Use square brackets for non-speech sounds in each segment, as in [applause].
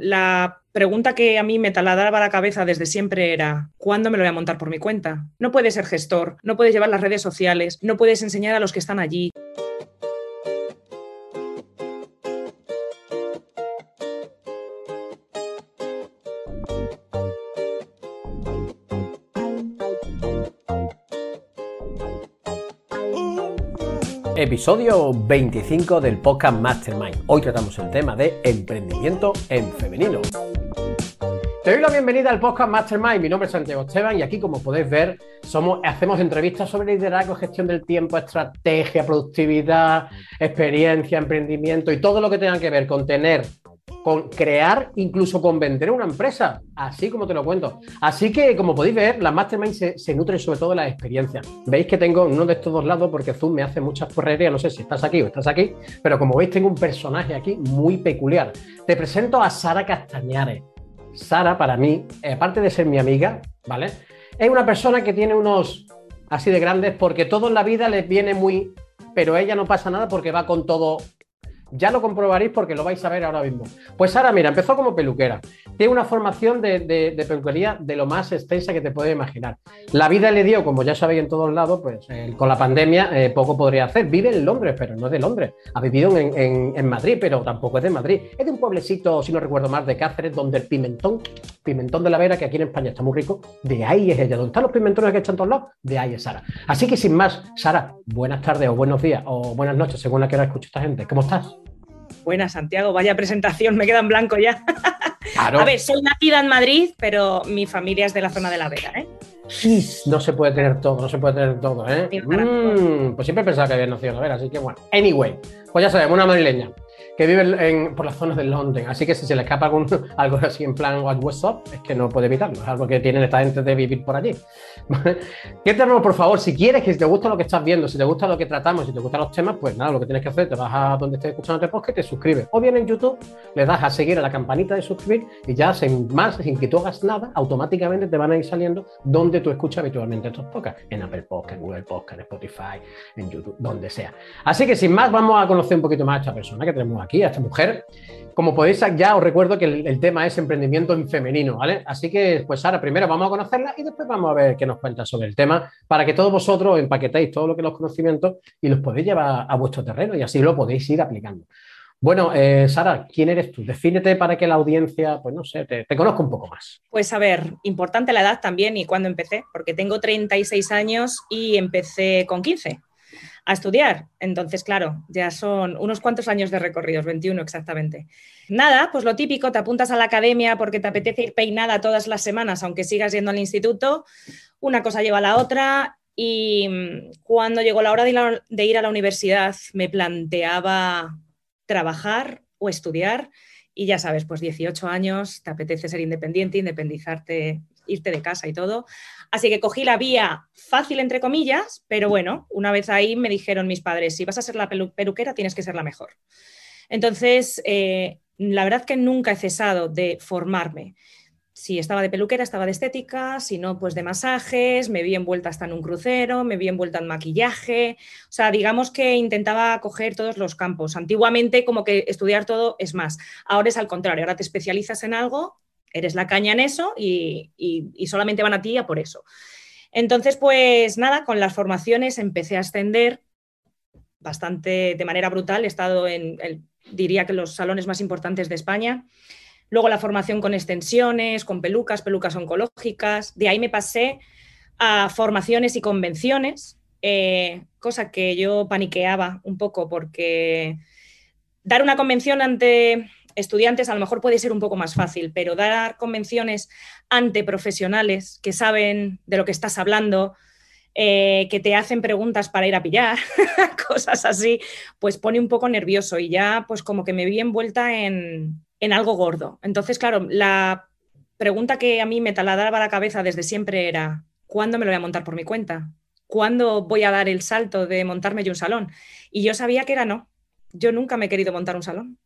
La pregunta que a mí me taladraba la cabeza desde siempre era, ¿cuándo me lo voy a montar por mi cuenta? No puedes ser gestor, no puedes llevar las redes sociales, no puedes enseñar a los que están allí. Episodio 25 del podcast Mastermind. Hoy tratamos el tema de emprendimiento en femenino. Te doy la bienvenida al podcast Mastermind. Mi nombre es Santiago Esteban y aquí, como podéis ver, hacemos entrevistas sobre liderazgo, gestión del tiempo, estrategia, productividad, experiencia, emprendimiento y todo lo que tenga que ver con tener con crear, incluso con vender una empresa, así como te lo cuento. Así que, como podéis ver, las mastermind se, nutren sobre todo de las experiencias. Veis que tengo uno de estos dos lados porque Zoom me hace muchas correrías, no sé si estás aquí o estás aquí, pero como veis tengo un personaje aquí muy peculiar. Te presento a Sara Castañares. Sara, para mí, aparte de ser mi amiga, ¿vale? Es una persona que tiene unos así de grandes porque todo en la vida les viene muy... Pero ella no pasa nada porque va con todo ya lo comprobaréis porque lo vais a ver ahora mismo. Pues Sara, mira, empezó como peluquera. Tiene una formación de, peluquería de lo más extensa que te puedes imaginar. La vida le dio, como ya sabéis en todos lados, pues con la pandemia eh, poco podría hacer. Vive en Londres, pero no es de Londres. Ha vivido en, Madrid, pero tampoco es de Madrid. Es de un pueblecito, si no recuerdo mal, de Cáceres, donde el pimentón, pimentón de la Vera, que aquí en España está muy rico, de ahí es ella. ¿Dónde están los pimentones que están todos lados? De ahí es Sara. Así que sin más, Sara, buenas tardes o buenos días o buenas noches, según la que hora escucha esta gente. ¿Cómo estás? Buena, Santiago, vaya presentación, me queda en blanco ya. [laughs] A ver, soy nacida en Madrid, pero mi familia es de la zona de la Vega, ¿eh? No se puede tener todo, no se puede tener todo, ¿eh? Mm, pues siempre pensaba que había nacido en la Vega, así que bueno. Anyway, pues ya sabemos, una madrileña que vive por las zonas de Londres. Así que si se le escapa [laughs] algo así en plan What's Up, es que no puede evitarlo. Es algo que tienen esta gente de vivir por allí. [laughs] ¿Qué tenemos, por favor? Si quieres, que si te gusta lo que estás viendo, si te gusta lo que tratamos, si te gustan los temas, pues nada, lo que tienes que hacer, te vas a donde estés escuchando este podcast te suscribes. O bien en YouTube, le das a seguir a la campanita de suscribir y ya sin más, sin que tú hagas nada, automáticamente te van a ir saliendo donde tú escuchas habitualmente estos podcasts. En Apple Podcast, en Google Podcast, en Spotify, en YouTube, donde sea. Así que sin más, vamos a conocer un poquito más a esta persona que tenemos aquí aquí, a esta mujer. Como podéis, ya os recuerdo que el, tema es emprendimiento en femenino, ¿vale? Así que, pues ahora primero vamos a conocerla y después vamos a ver qué nos cuenta sobre el tema para que todos vosotros empaquetéis todo lo que los conocimientos y los podéis llevar a vuestro terreno y así lo podéis ir aplicando. Bueno, eh, Sara, ¿quién eres tú? Defínete para que la audiencia, pues no sé, te, te, conozca un poco más. Pues a ver, importante la edad también y cuándo empecé, porque tengo 36 años y empecé con 15 a estudiar. Entonces, claro, ya son unos cuantos años de recorridos, 21 exactamente. Nada, pues lo típico, te apuntas a la academia porque te apetece ir peinada todas las semanas, aunque sigas yendo al instituto, una cosa lleva a la otra y mm, cuando llegó la hora de ir a la universidad me planteaba trabajar o estudiar y ya sabes, pues 18 años, te apetece ser independiente, independizarte, irte de casa y todo. Así que cogí la vía fácil, entre comillas, pero bueno, una vez ahí me dijeron mis padres, si vas a ser la peluquera, tienes que ser la mejor. Entonces, eh, la verdad que nunca he cesado de formarme. Si estaba de peluquera, estaba de estética, si no, pues de masajes, me vi envuelta hasta en un crucero, me vi envuelta en maquillaje, o sea, digamos que intentaba coger todos los campos. Antiguamente como que estudiar todo es más, ahora es al contrario, ahora te especializas en algo, eres la caña en eso y, solamente van a ti a por eso. Entonces, pues nada, con las formaciones empecé a ascender bastante de manera brutal, he estado en, diría que los salones más importantes de España. Luego la formación con extensiones, con pelucas, pelucas oncológicas. De ahí me pasé a formaciones y convenciones, eh, cosa que yo paniqueaba un poco porque dar una convención ante estudiantes a lo mejor puede ser un poco más fácil, pero dar convenciones ante profesionales que saben de lo que estás hablando, eh, que te hacen preguntas para ir a pillar, [laughs] cosas así, pues pone un poco nervioso y ya pues como que me vi envuelta en, en algo gordo. Entonces, claro, la pregunta que a mí me taladraba la cabeza desde siempre era, ¿cuándo me lo voy a montar por mi cuenta? ¿Cuándo voy a dar el salto de montarme yo un salón? Y yo sabía que era no. Yo nunca me he querido montar un salón.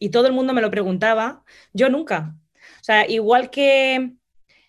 Y todo el mundo me lo preguntaba, yo nunca. O sea, igual que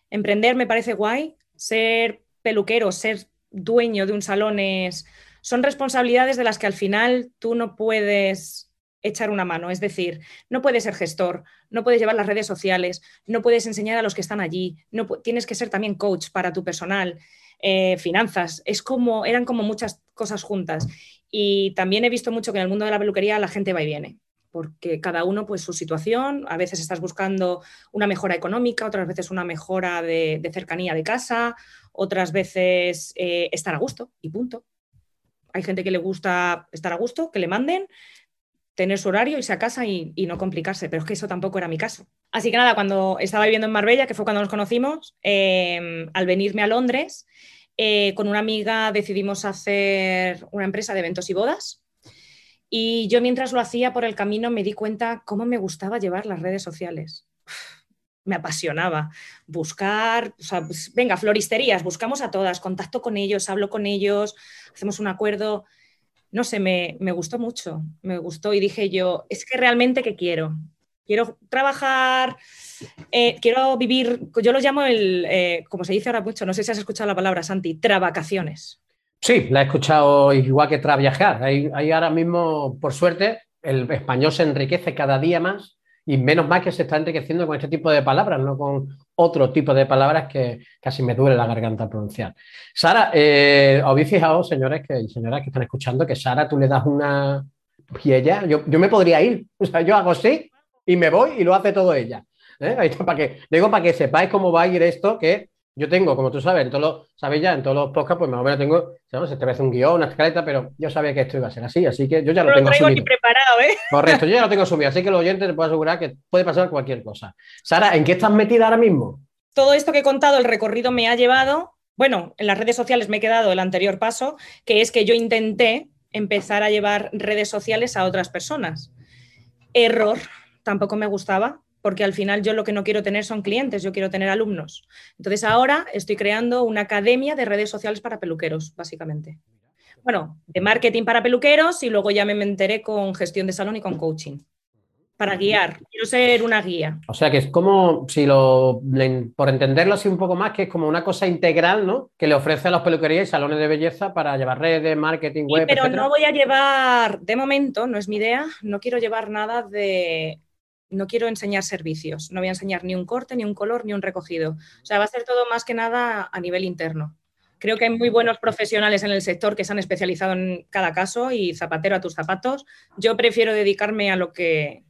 emprender me parece guay, ser peluquero, ser dueño de un salón es, son responsabilidades de las que al final tú no puedes echar una mano. Es decir, no puedes ser gestor, no puedes llevar las redes sociales, no puedes enseñar a los que están allí, no, tienes que ser también coach para tu personal, eh, finanzas. Es como, eran como muchas cosas juntas. Y también he visto mucho que en el mundo de la peluquería la gente va y viene porque cada uno, pues su situación, a veces estás buscando una mejora económica, otras veces una mejora de, cercanía de casa, otras veces eh, estar a gusto y punto. Hay gente que le gusta estar a gusto, que le manden, tener su horario, irse a casa y, no complicarse, pero es que eso tampoco era mi caso. Así que nada, cuando estaba viviendo en Marbella, que fue cuando nos conocimos, em, al venirme a Londres, eh, con una amiga decidimos hacer una empresa de eventos y bodas. Y yo mientras lo hacía por el camino me di cuenta cómo me gustaba llevar las redes sociales. me apasionaba buscar, pues, venga, floristerías, buscamos a todas, contacto con ellos, hablo con ellos, hacemos un acuerdo no sé, me, gustó mucho, me gustó y dije yo, es que realmente que quiero. Quiero trabajar, eh, quiero vivir, yo lo llamo el, eh, como se dice ahora mucho, no sé si has escuchado la palabra, Santi, travacaciones. Sí, la he escuchado igual que traviajar. Hay, hay ahora mismo, por suerte, el español se enriquece cada día más y menos mal que se está enriqueciendo con este tipo de palabras, no con otro tipo de palabras que casi me duele la garganta pronunciar. Sara, eh, habéis fijado, señores que, y señoras que están escuchando, que Sara tú le das una... Y ella, yo, me podría ir. O sea, yo hago así y me voy y lo hace todo ella. ¿eh? Ahí está, para que, digo, para que sepáis cómo va a ir esto, que yo tengo, como tú sabes, en todos los, sabes ya, en todos los podcasts, pues más o menos tengo, ¿sabes? Este vez un guion, una escaleta, pero yo sabía que esto iba a ser así, así que yo ya lo, tengo traigo asumido. preparado, ¿eh? Correcto, yo ya lo [laughs] tengo asumido, así que los oyentes te puedo asegurar que puede pasar cualquier cosa. Sara, ¿en qué estás metida ahora mismo? Todo esto que he contado, el recorrido me ha llevado, bueno, en las redes sociales me he quedado el anterior paso, que es que yo intenté empezar a llevar redes sociales a otras personas. Error, tampoco me gustaba, porque al final yo lo que no quiero tener son clientes, yo quiero tener alumnos. Entonces ahora estoy creando una academia de redes sociales para peluqueros, básicamente. Bueno, de marketing para peluqueros y luego ya me enteré con gestión de salón y con coaching. Para guiar, quiero ser una guía. O sea que es como, si lo, por entenderlo así un poco más, que es como una cosa integral, ¿no? Que le ofrece a los peluquerías y salones de belleza para llevar redes, marketing, web. pero no voy a llevar, de momento, no es mi idea, no quiero llevar nada de no quiero enseñar servicios, no voy a enseñar ni un corte, ni un color, ni un recogido. O sea, va a ser todo más que nada a nivel interno. Creo que hay muy buenos profesionales en el sector que se han especializado en cada caso y zapatero a tus zapatos. Yo prefiero dedicarme a lo que,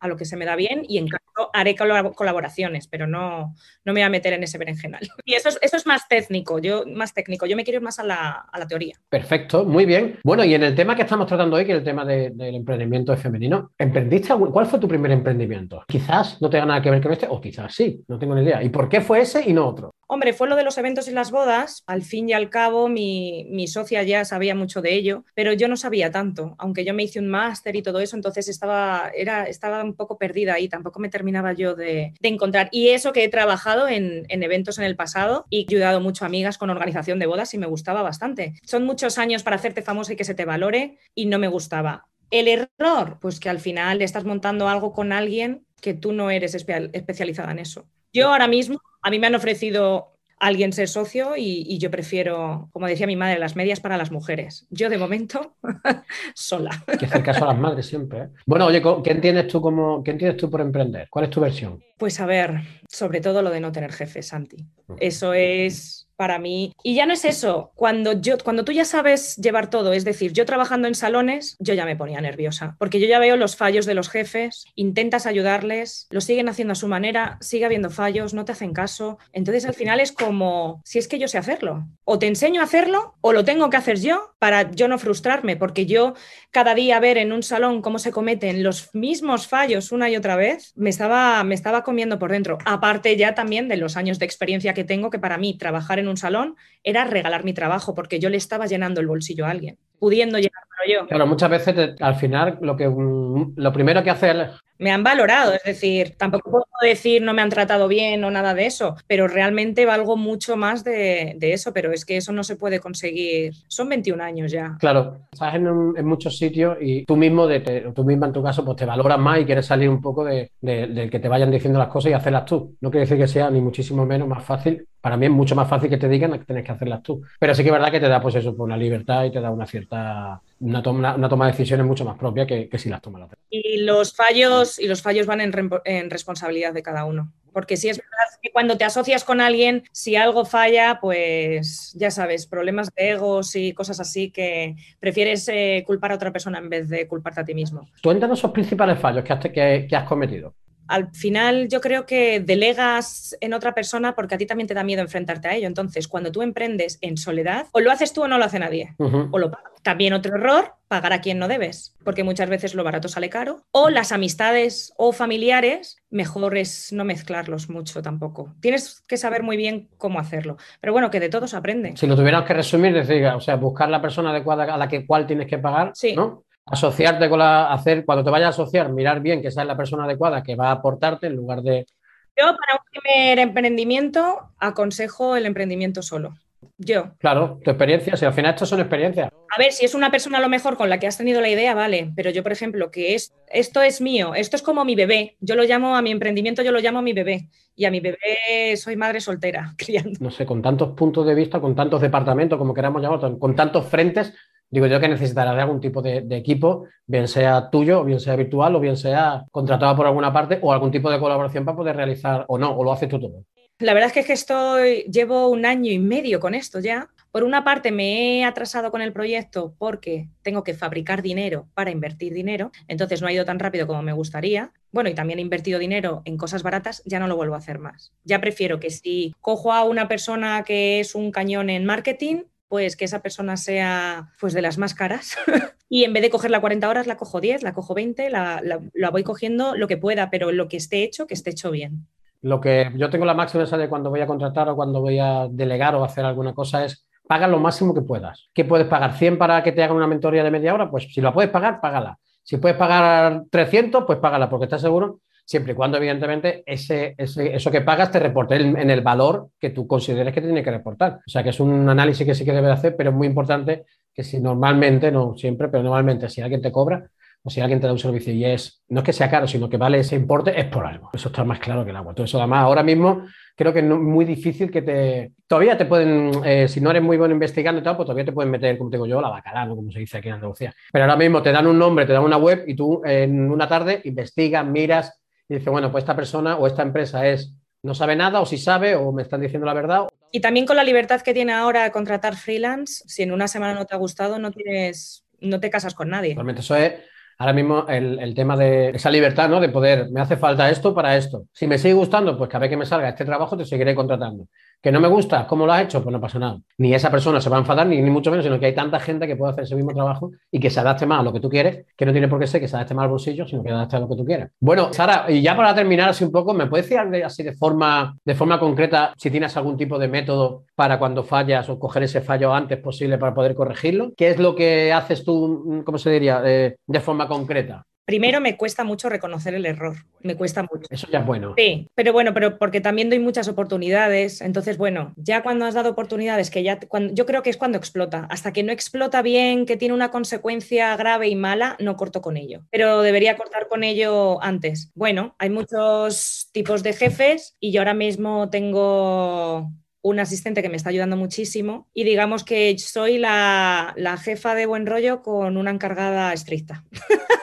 a lo que se me da bien y en caso haré colaboraciones, pero no, no me voy a meter en ese berenjenal. Y eso es, eso es más técnico, yo más técnico, yo me quiero ir más a la, teoría. Perfecto, muy bien. Bueno, y en el tema que estamos tratando hoy, que es el tema del emprendimiento femenino, ¿emprendiste? ¿Cuál fue tu primer emprendimiento? Quizás no tenga nada que ver con este, o quizás sí, no tengo ni idea. ¿Y por qué fue ese y no otro? Hombre, fue lo de los eventos y las bodas. Al fin y al cabo, mi, socia ya sabía mucho de ello, pero yo no sabía tanto, aunque yo me hice un máster y todo eso, entonces estaba, era, estaba un poco perdida y tampoco me terminaba yo de, encontrar. Y eso que he trabajado en, en, eventos en el pasado y ayudado mucho a amigas con organización de bodas y me gustaba bastante. Son muchos años para hacerte famosa y que se te valore y no me gustaba. El error, pues que al final estás montando algo con alguien que tú no eres especializada en eso. Yo ahora mismo, a mí me han ofrecido alguien ser socio y, yo prefiero, como decía mi madre, las medias para las mujeres. Yo de momento, [laughs] sola. Hay que hacer caso a las madres siempre. ¿eh? Bueno, oye, ¿qué entiendes tú como, qué entiendes tú por emprender? ¿Cuál es tu versión? Pues a ver, sobre todo lo de no tener jefe, Santi. Eso es para mí. Y ya no es eso, cuando, yo, cuando tú ya sabes llevar todo, es decir, yo trabajando en salones, yo ya me ponía nerviosa, porque yo ya veo los fallos de los jefes, intentas ayudarles, lo siguen haciendo a su manera, sigue habiendo fallos, no te hacen caso. Entonces al final es como, si es que yo sé hacerlo, o te enseño a hacerlo o lo tengo que hacer yo para yo no frustrarme, porque yo cada día ver en un salón cómo se cometen los mismos fallos una y otra vez, me estaba, me estaba comiendo por dentro. Aparte ya también de los años de experiencia que tengo, que para mí trabajar en un salón era regalar mi trabajo porque yo le estaba llenando el bolsillo a alguien, pudiendo llenármelo yo. Claro, muchas veces al final lo, que, mm, lo primero que hace me han valorado, es decir, tampoco puedo decir no me han tratado bien o nada de eso, pero realmente valgo mucho más de, eso, pero es que eso no se puede conseguir. Son 21 años ya. Claro, estás en, muchos sitios y tú mismo, de tú misma en tu caso, pues te valoras más y quieres salir un poco de, que te vayan diciendo las cosas y hacerlas tú. No quiere decir que sea ni muchísimo menos más fácil. Para mí es mucho más fácil que te digan que tienes que hacerlas tú. Pero sí que es verdad que te da pues eso, pues una libertad y te da una cierta una toma, una toma de decisiones mucho más propia que, si las toma la otra. Y los fallos, y los fallos van en, responsabilidad de cada uno. Porque si es verdad que cuando te asocias con alguien, si algo falla, pues ya sabes, problemas de egos y cosas así que prefieres eh, culpar a otra persona en vez de culparte a ti mismo. Cuéntanos esos principales fallos que has, que has cometido al final yo creo que delegas en otra persona porque a ti también te da miedo enfrentarte a ello. Entonces, cuando tú emprendes en soledad, o lo haces tú o no lo hace nadie. O lo También otro error, pagar a quien no debes, porque muchas veces lo barato sale caro. O las amistades o familiares, mejor es no mezclarlos mucho tampoco. Tienes que saber muy bien cómo hacerlo. Pero bueno, que de todos aprende. Si lo tuviéramos que resumir, decir, o sea, buscar la persona adecuada a la que cual tienes que pagar, sí. ¿no? Asociarte con la, hacer, cuando te vayas a asociar, mirar bien que esa es la persona adecuada que va a aportarte en lugar de... Yo para un primer emprendimiento aconsejo el emprendimiento solo. Yo. Claro, tu experiencia, si al final esto son experiencias. A ver, si es una persona a lo mejor con la que has tenido la idea, vale, pero yo, por ejemplo, que es, esto es mío, esto es como mi bebé, yo lo llamo a mi emprendimiento, yo lo llamo a mi bebé, y a mi bebé soy madre soltera, [laughs] criando. No sé, con tantos puntos de vista, con tantos departamentos, como queramos llamarlo, con tantos frentes, digo yo que necesitarás algún tipo de, equipo, bien sea tuyo, bien sea virtual, o bien sea contratado por alguna parte, o algún tipo de colaboración para poder realizar o no, o lo haces tú todo. La verdad es que, estoy, llevo un año y medio con esto ya. Por una parte me he atrasado con el proyecto porque tengo que fabricar dinero para invertir dinero, entonces no ha ido tan rápido como me gustaría. Bueno, y también he invertido dinero en cosas baratas, ya no lo vuelvo a hacer más. Ya prefiero que si cojo a una persona que es un cañón en marketing, pues que esa persona sea pues de las más caras [laughs] y en vez de cogerla 40 horas la cojo 10, la cojo 20, la, voy cogiendo lo que pueda, pero lo que esté hecho, que esté hecho bien. Lo que yo tengo la máxima esa de cuando voy a contratar o cuando voy a delegar o hacer alguna cosa es paga lo máximo que puedas. ¿Qué puedes pagar? ¿100 para que te hagan una mentoría de media hora? Pues si la puedes pagar, págala. Si puedes pagar 300, pues págala, porque estás seguro siempre y cuando, evidentemente, ese, eso que pagas te reporte en, el valor que tú consideres que tiene que reportar. O sea, que es un análisis que sí que debe hacer, pero es muy importante que si normalmente, no siempre, pero normalmente, si alguien te cobra o si alguien te da un servicio y es, no es que sea caro, sino que vale ese importe, es por algo. Eso está más claro que el agua. Todo eso, además, ahora mismo creo que es muy difícil que te. Todavía te pueden, eh, si no eres muy bueno investigando y tal, pues todavía te pueden meter, como te digo yo, la bacalá, como se dice aquí en Andalucía. Pero ahora mismo te dan un nombre, te dan una web y tú en una tarde investigas, miras, y dice, bueno, pues esta persona o esta empresa es no sabe nada o si sabe o me están diciendo la verdad. Y también con la libertad que tiene ahora de contratar freelance, si en una semana no te ha gustado, no tienes, no te casas con nadie. Realmente eso es ahora mismo el, tema de esa libertad, ¿no? De poder, me hace falta esto para esto. Si me sigue gustando, pues cada vez que me salga este trabajo te seguiré contratando. Que no me gusta, ¿cómo lo has hecho? Pues no pasa nada. Ni esa persona se va a enfadar, ni, mucho menos, sino que hay tanta gente que puede hacer ese mismo trabajo y que se adapte más a lo que tú quieres, que no tiene por qué ser que se adapte más al bolsillo, sino que adapte a lo que tú quieras. Bueno, Sara, y ya para terminar así un poco, ¿me puedes decir así de forma, de forma concreta si tienes algún tipo de método para cuando fallas o coger ese fallo antes posible para poder corregirlo? ¿Qué es lo que haces tú, cómo se diría, eh, de forma concreta? Primero me cuesta mucho reconocer el error, me cuesta mucho. Eso ya es bueno. Sí, pero bueno, pero porque también doy muchas oportunidades, entonces bueno, ya cuando has dado oportunidades, que ya, cuando, yo creo que es cuando explota, hasta que no explota bien, que tiene una consecuencia grave y mala, no corto con ello, pero debería cortar con ello antes. Bueno, hay muchos tipos de jefes y yo ahora mismo tengo un asistente que me está ayudando muchísimo y digamos que soy la, la jefa de buen rollo con una encargada estricta. [laughs]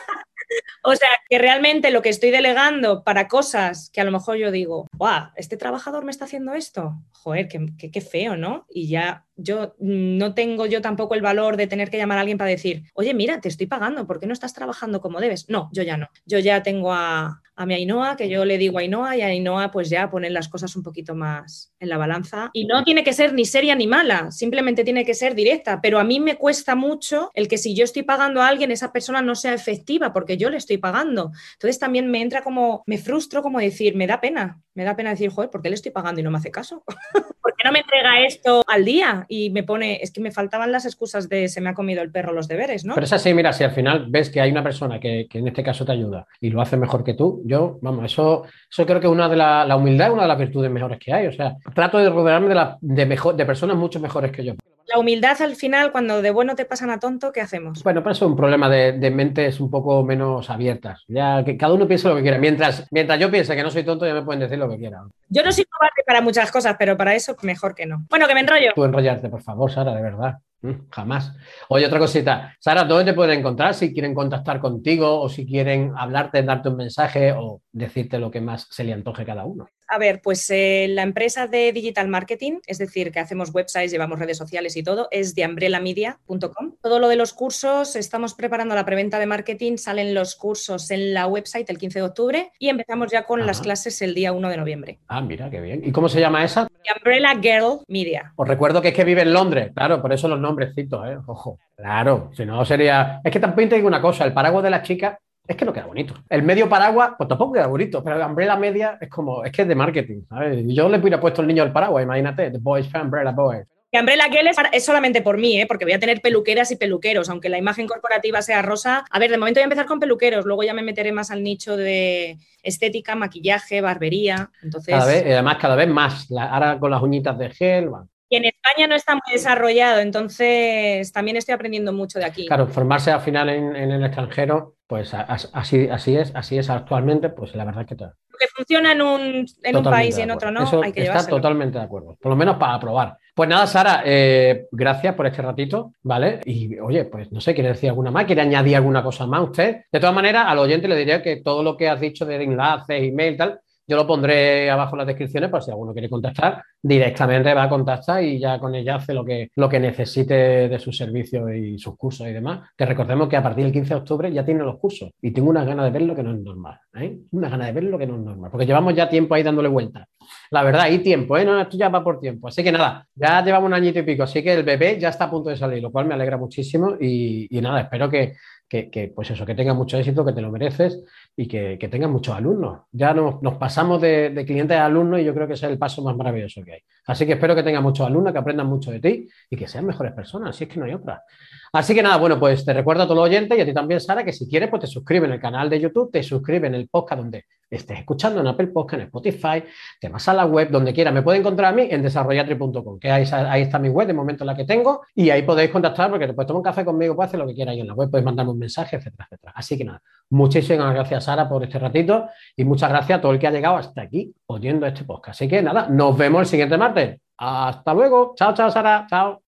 O sea, que realmente lo que estoy delegando para cosas que a lo mejor yo digo, ¡guau! ¿Este trabajador me está haciendo esto? Joder, qué, qué, feo, ¿no? Y ya yo no tengo yo tampoco el valor de tener que llamar a alguien para decir, oye, mira, te estoy pagando, ¿por qué no estás trabajando como debes? No, yo ya no. Yo ya tengo a, a mi Ainhoa, que yo le digo a Ainhoa y a Ainhoa pues ya ponen las cosas un poquito más en la balanza. Y no tiene que ser ni seria ni mala, simplemente tiene que ser directa, pero a mí me cuesta mucho el que si yo estoy pagando a alguien, esa persona no sea efectiva porque yo le estoy pagando. Entonces también me entra como, me frustro como decir, me da pena, me da pena decir, joder, ¿por qué le estoy pagando y no me hace caso? [laughs] ¿Por qué no me entrega esto al día? Y me pone, es que me faltaban las excusas de se me ha comido el perro los deberes, ¿no? Pero es así, mira, si al final ves que hay una persona que, que en este caso te ayuda y lo hace mejor que tú, yo, vamos, eso, eso creo que una de la, la humildad es una de las virtudes mejores que hay. O sea, trato de rodearme de, la, de, mejor, de personas mucho mejores que yo. La humildad al final, cuando de bueno te pasan a tonto, ¿qué hacemos? Bueno, pero eso es un problema de, de, mentes un poco menos abiertas. Ya que cada uno piense lo que quiera. Mientras, mientras yo piense que no soy tonto, ya me pueden decir lo que quieran. Yo no soy cobarde para muchas cosas, pero para eso mejor que no. Bueno, que me enrollo. Tú enrollarte, por favor, Sara, de verdad. Mm, jamás. Oye, otra cosita. Sara, ¿dónde te pueden encontrar si quieren contactar contigo o si quieren hablarte, darte un mensaje o decirte lo que más se le antoje cada uno? A ver, pues eh, la empresa de digital marketing, es decir, que hacemos websites, llevamos redes sociales y todo, es de umbrelamedia.com. Todo lo de los cursos, estamos preparando la preventa de marketing, salen los cursos en la website el 15 de octubre y empezamos ya con las clases el día 1 de noviembre. Ah, mira, qué bien. ¿Y cómo se llama esa? Umbrella Girl Media. Os recuerdo que es que vive en Londres, claro, por eso los nombrecitos, ¿eh? Ojo. Claro, si no sería. Es que también te digo una cosa: el paraguas de las chicas es que no queda bonito. El medio paraguas, pues tampoco queda bonito, pero la umbrella media es como, es que es de marketing, ¿sabes? Yo le hubiera puesto el niño al paraguas, imagínate, The Boys for Umbrella Boys. Que Umbrella Girl es, solamente por mí, ¿eh? porque voy a tener peluqueras y peluqueros, aunque la imagen corporativa sea rosa. A ver, de momento voy a empezar con peluqueros, luego ya me meteré más al nicho de estética, maquillaje, barbería. Entonces... Cada vez, además, cada vez más. ahora con las uñitas de gel, y en España no está muy desarrollado, entonces también estoy aprendiendo mucho de aquí. Claro, formarse al final en, el extranjero, pues así, así es, así es actualmente, pues la verdad es que todo. Lo que funciona en un, país y en otro no, hay que Está totalmente de acuerdo, por lo menos para probar. Pues nada, Sara, eh, gracias por este ratito, ¿vale? Y oye, pues no sé, ¿quiere decir alguna más? ¿Quiere añadir alguna cosa más usted? De todas maneras, al oyente le diría que todo lo que has dicho de enlaces, email, tal, yo lo pondré abajo en las descripciones por si alguno quiere contactar, directamente va a contactar y ya con ella hace lo que, lo que necesite de sus servicios y sus cursos y demás. Que recordemos que a partir del 15 de octubre ya tiene los cursos y tengo una gana de ver lo que no es normal. ¿eh? Una gana de ver lo que no es normal, porque llevamos ya tiempo ahí dándole vueltas. La verdad, y tiempo, ¿eh? No, esto ya va por tiempo. Así que nada, ya llevamos un añito y pico, así que el bebé ya está a punto de salir, lo cual me alegra muchísimo y nada, espero que, que, pues eso, que tenga mucho éxito, que te lo mereces y que, que tengas muchos alumnos. Ya nos, pasamos de, clientes a alumnos y yo creo que ese es el paso más maravilloso que hay. Así que espero que tengas muchos alumnos, que aprendan mucho de ti y que sean mejores personas, si es que no hay otra. Así que nada, bueno, pues te recuerdo a todos los oyentes y a ti también, Sara, que si quieres, pues te suscribes en el canal de YouTube, te suscribes en el podcast donde estés escuchando, en Apple Podcast, en Spotify, te vas a la web, donde quieras. Me puede encontrar a mí en desarrollatri.com, que ahí, ahí, está mi web, de momento la que tengo, y ahí podéis contactar porque te puedes tomar un café conmigo, puedes hacer lo que quieras ahí en la web, puedes mandarme un mensaje, etcétera, etcétera. Así que nada, muchísimas gracias, Sara, por este ratito y muchas gracias a todo el que ha llegado hasta aquí oyendo este podcast. Así que nada, nos vemos el siguiente martes. Hasta luego. Chao, chao, Sara. Chao.